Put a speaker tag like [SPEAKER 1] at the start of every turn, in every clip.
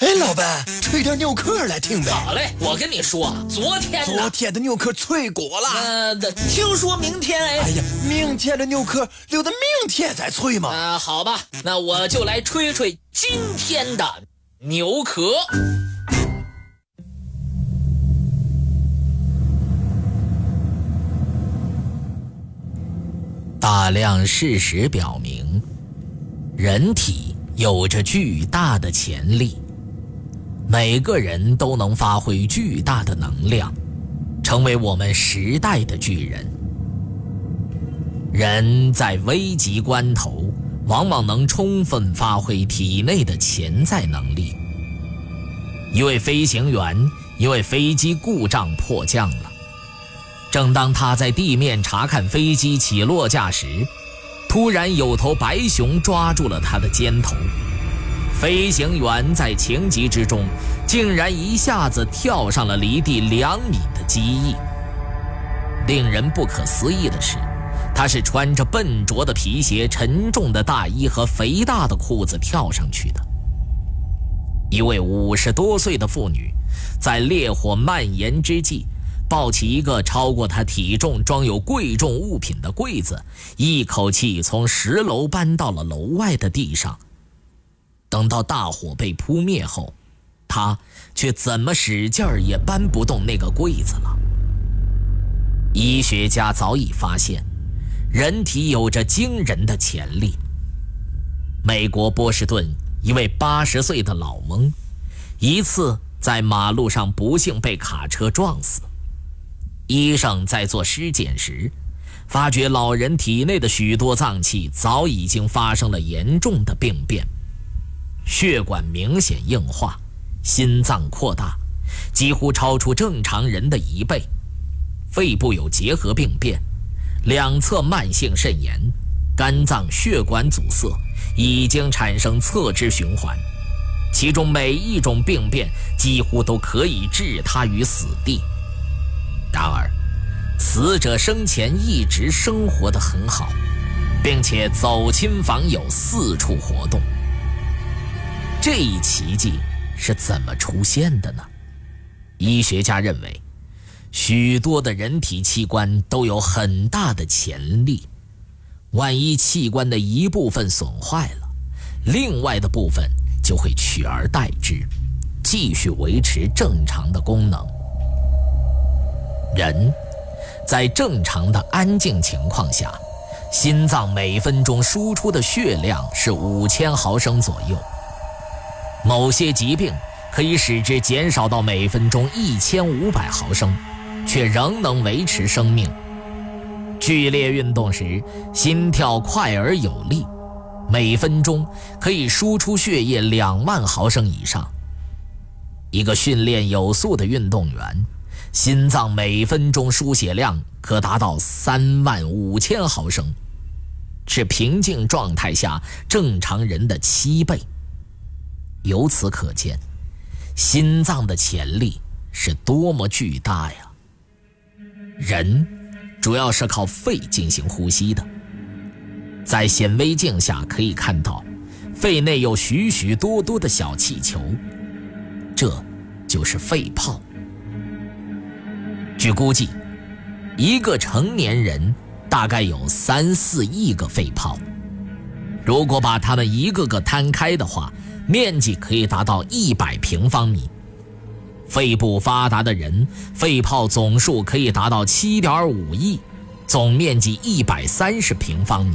[SPEAKER 1] 哎，老板，吹点牛壳来听呗。
[SPEAKER 2] 好嘞，我跟你说，昨天
[SPEAKER 1] 昨天的牛壳脆果了。
[SPEAKER 2] 呃，听说明天哎。
[SPEAKER 1] 哎呀，明天的牛壳留到明天再吹嘛。
[SPEAKER 2] 啊，好吧，那我就来吹吹今天的牛壳。大量事实表明，人体有着巨大的潜力，每个人都能发挥巨大的能量，成为我们时代的巨人。人在危急关头，往往能充分发挥体内的潜在能力。一位飞行员因为飞机故障迫降了。正当他在地面查看飞机起落架时，突然有头白熊抓住了他的肩头。飞行员在情急之中，竟然一下子跳上了离地两米的机翼。令人不可思议的是，他是穿着笨拙的皮鞋、沉重的大衣和肥大的裤子跳上去的。一位五十多岁的妇女，在烈火蔓延之际。抱起一个超过她体重、装有贵重物品的柜子，一口气从十楼搬到了楼外的地上。等到大火被扑灭后，他却怎么使劲儿也搬不动那个柜子了。医学家早已发现，人体有着惊人的潜力。美国波士顿一位八十岁的老翁，一次在马路上不幸被卡车撞死。医生在做尸检时，发觉老人体内的许多脏器早已经发生了严重的病变，血管明显硬化，心脏扩大，几乎超出正常人的一倍，肺部有结核病变，两侧慢性肾炎，肝脏血管阻塞，已经产生侧支循环，其中每一种病变几乎都可以置他于死地。然而，死者生前一直生活得很好，并且走亲访友，四处活动。这一奇迹是怎么出现的呢？医学家认为，许多的人体器官都有很大的潜力，万一器官的一部分损坏了，另外的部分就会取而代之，继续维持正常的功能。人，在正常的安静情况下，心脏每分钟输出的血量是五千毫升左右。某些疾病可以使之减少到每分钟一千五百毫升，却仍能维持生命。剧烈运动时，心跳快而有力，每分钟可以输出血液两万毫升以上。一个训练有素的运动员。心脏每分钟输血量可达到三万五千毫升，是平静状态下正常人的七倍。由此可见，心脏的潜力是多么巨大呀！人主要是靠肺进行呼吸的，在显微镜下可以看到，肺内有许许多多的小气球，这就是肺泡。据估计，一个成年人大概有三四亿个肺泡。如果把它们一个个摊开的话，面积可以达到一百平方米。肺部发达的人，肺泡总数可以达到七点五亿，总面积一百三十平方米。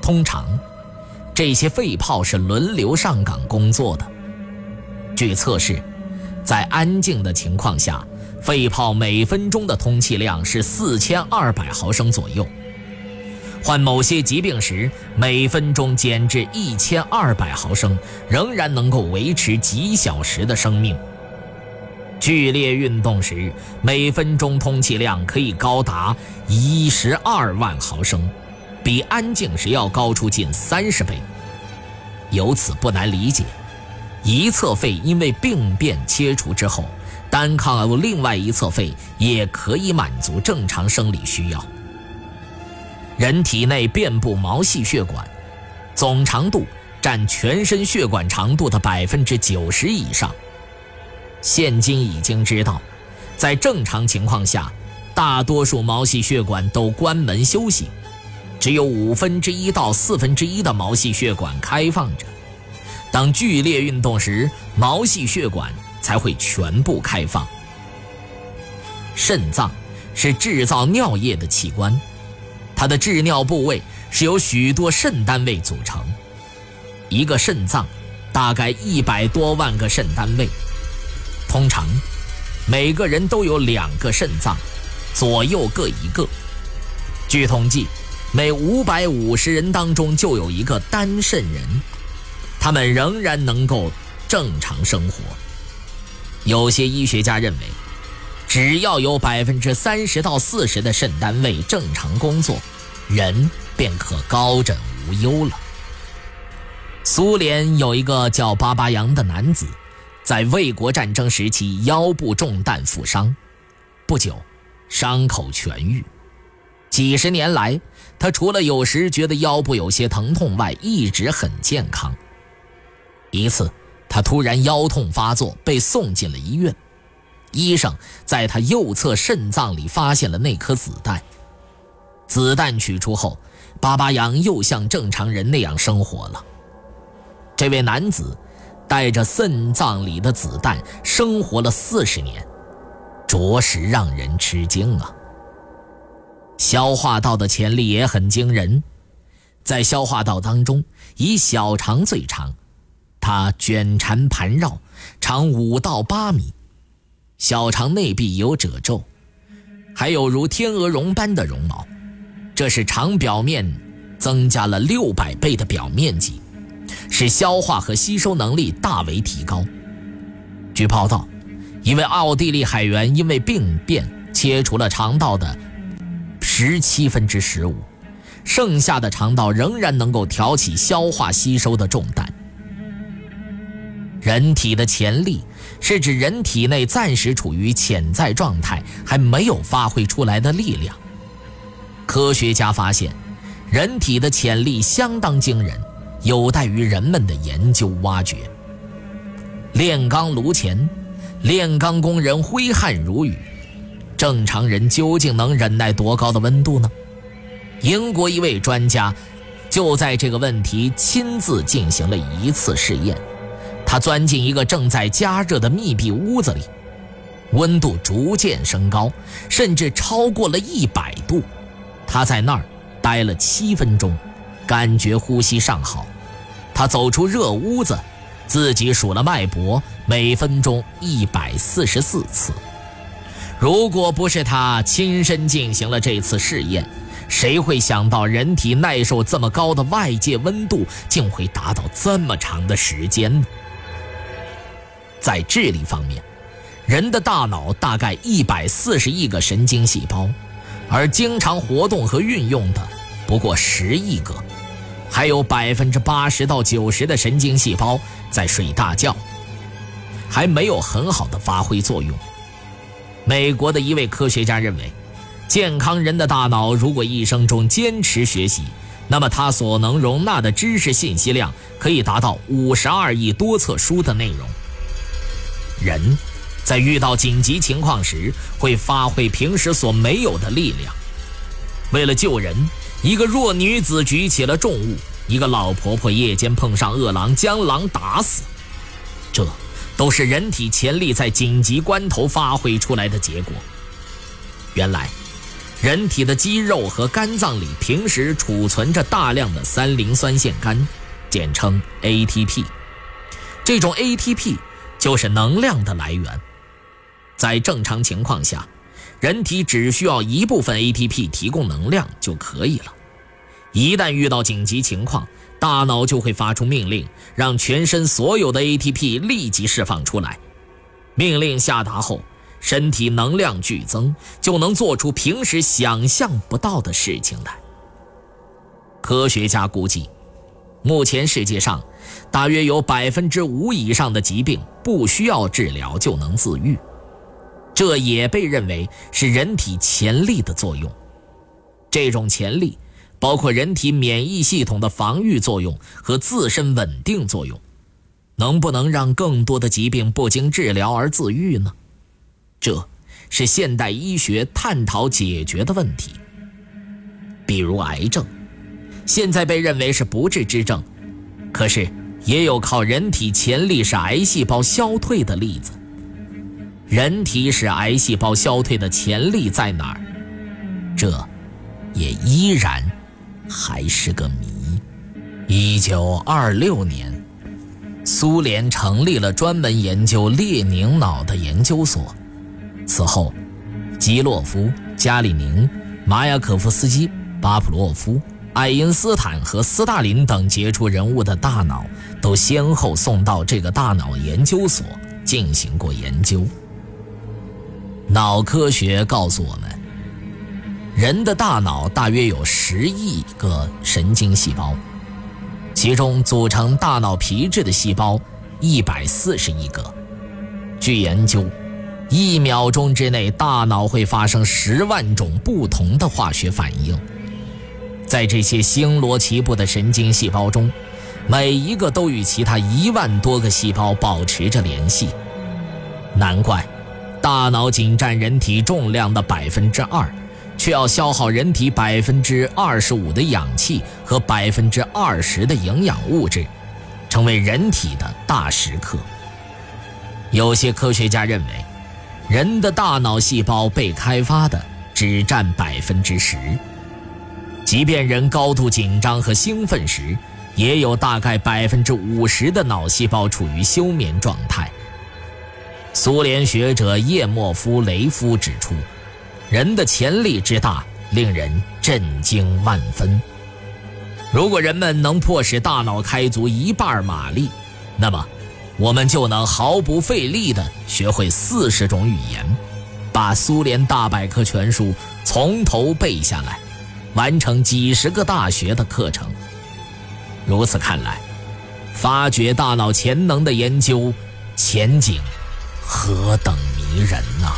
[SPEAKER 2] 通常，这些肺泡是轮流上岗工作的。据测试，在安静的情况下。肺泡每分钟的通气量是四千二百毫升左右，患某些疾病时，每分钟减至一千二百毫升，仍然能够维持几小时的生命。剧烈运动时，每分钟通气量可以高达一十二万毫升，比安静时要高出近三十倍。由此不难理解，一侧肺因为病变切除之后。单靠另外一侧肺也可以满足正常生理需要。人体内遍布毛细血管，总长度占全身血管长度的百分之九十以上。现今已经知道，在正常情况下，大多数毛细血管都关门休息，只有五分之一到四分之一的毛细血管开放着。当剧烈运动时，毛细血管才会全部开放。肾脏是制造尿液的器官，它的制尿部位是由许多肾单位组成。一个肾脏大概一百多万个肾单位，通常每个人都有两个肾脏，左右各一个。据统计，每五百五十人当中就有一个单肾人，他们仍然能够正常生活。有些医学家认为，只要有百分之三十到四十的肾单位正常工作，人便可高枕无忧了。苏联有一个叫巴巴扬的男子，在卫国战争时期腰部中弹负伤，不久，伤口痊愈。几十年来，他除了有时觉得腰部有些疼痛外，一直很健康。一次，他突然腰痛发作，被送进了医院。医生在他右侧肾脏里发现了那颗子弹。子弹取出后，巴巴扬又像正常人那样生活了。这位男子带着肾脏里的子弹生活了四十年，着实让人吃惊啊！消化道的潜力也很惊人，在消化道当中，以小肠最长，它卷缠盘绕，长五到八米，小肠内壁有褶皱，还有如天鹅绒般的绒毛，这是肠表面增加了六百倍的表面积。使消化和吸收能力大为提高。据报道，一位奥地利海员因为病变切除了肠道的十七分之十五，剩下的肠道仍然能够挑起消化吸收的重担。人体的潜力是指人体内暂时处于潜在状态还没有发挥出来的力量。科学家发现，人体的潜力相当惊人。有待于人们的研究挖掘。炼钢炉前，炼钢工人挥汗如雨，正常人究竟能忍耐多高的温度呢？英国一位专家就在这个问题亲自进行了一次试验。他钻进一个正在加热的密闭屋子里，温度逐渐升高，甚至超过了一百度。他在那儿待了七分钟，感觉呼吸尚好。他走出热屋子，自己数了脉搏，每分钟一百四十四次。如果不是他亲身进行了这次试验，谁会想到人体耐受这么高的外界温度，竟会达到这么长的时间呢？在智力方面，人的大脑大概一百四十亿个神经细胞，而经常活动和运用的不过十亿个。还有百分之八十到九十的神经细胞在睡大觉，还没有很好的发挥作用。美国的一位科学家认为，健康人的大脑如果一生中坚持学习，那么他所能容纳的知识信息量可以达到五十二亿多册书的内容。人，在遇到紧急情况时，会发挥平时所没有的力量。为了救人。一个弱女子举起了重物，一个老婆婆夜间碰上恶狼，将狼打死，这都是人体潜力在紧急关头发挥出来的结果。原来，人体的肌肉和肝脏里平时储存着大量的三磷酸腺苷，简称 ATP。这种 ATP 就是能量的来源，在正常情况下。人体只需要一部分 ATP 提供能量就可以了。一旦遇到紧急情况，大脑就会发出命令，让全身所有的 ATP 立即释放出来。命令下达后，身体能量剧增，就能做出平时想象不到的事情来。科学家估计，目前世界上大约有百分之五以上的疾病不需要治疗就能自愈。这也被认为是人体潜力的作用。这种潜力包括人体免疫系统的防御作用和自身稳定作用，能不能让更多的疾病不经治疗而自愈呢？这是现代医学探讨解决的问题。比如癌症，现在被认为是不治之症，可是也有靠人体潜力使癌细胞消退的例子。人体使癌细胞消退的潜力在哪儿？这，也依然还是个谜。一九二六年，苏联成立了专门研究列宁脑的研究所。此后，基洛夫、加里宁、马雅可夫斯基、巴甫洛夫、爱因斯坦和斯大林等杰出人物的大脑，都先后送到这个大脑研究所进行过研究。脑科学告诉我们，人的大脑大约有十亿个神经细胞，其中组成大脑皮质的细胞一百四十亿个。据研究，一秒钟之内，大脑会发生十万种不同的化学反应。在这些星罗棋布的神经细胞中，每一个都与其他一万多个细胞保持着联系。难怪。大脑仅占人体重量的百分之二，却要消耗人体百分之二十五的氧气和百分之二十的营养物质，成为人体的大食客。有些科学家认为，人的大脑细胞被开发的只占百分之十，即便人高度紧张和兴奋时，也有大概百分之五十的脑细胞处于休眠状态。苏联学者叶莫夫雷夫指出，人的潜力之大令人震惊万分。如果人们能迫使大脑开足一半马力，那么我们就能毫不费力地学会四十种语言，把苏联大百科全书从头背下来，完成几十个大学的课程。如此看来，发掘大脑潜能的研究前景。何等迷人呐！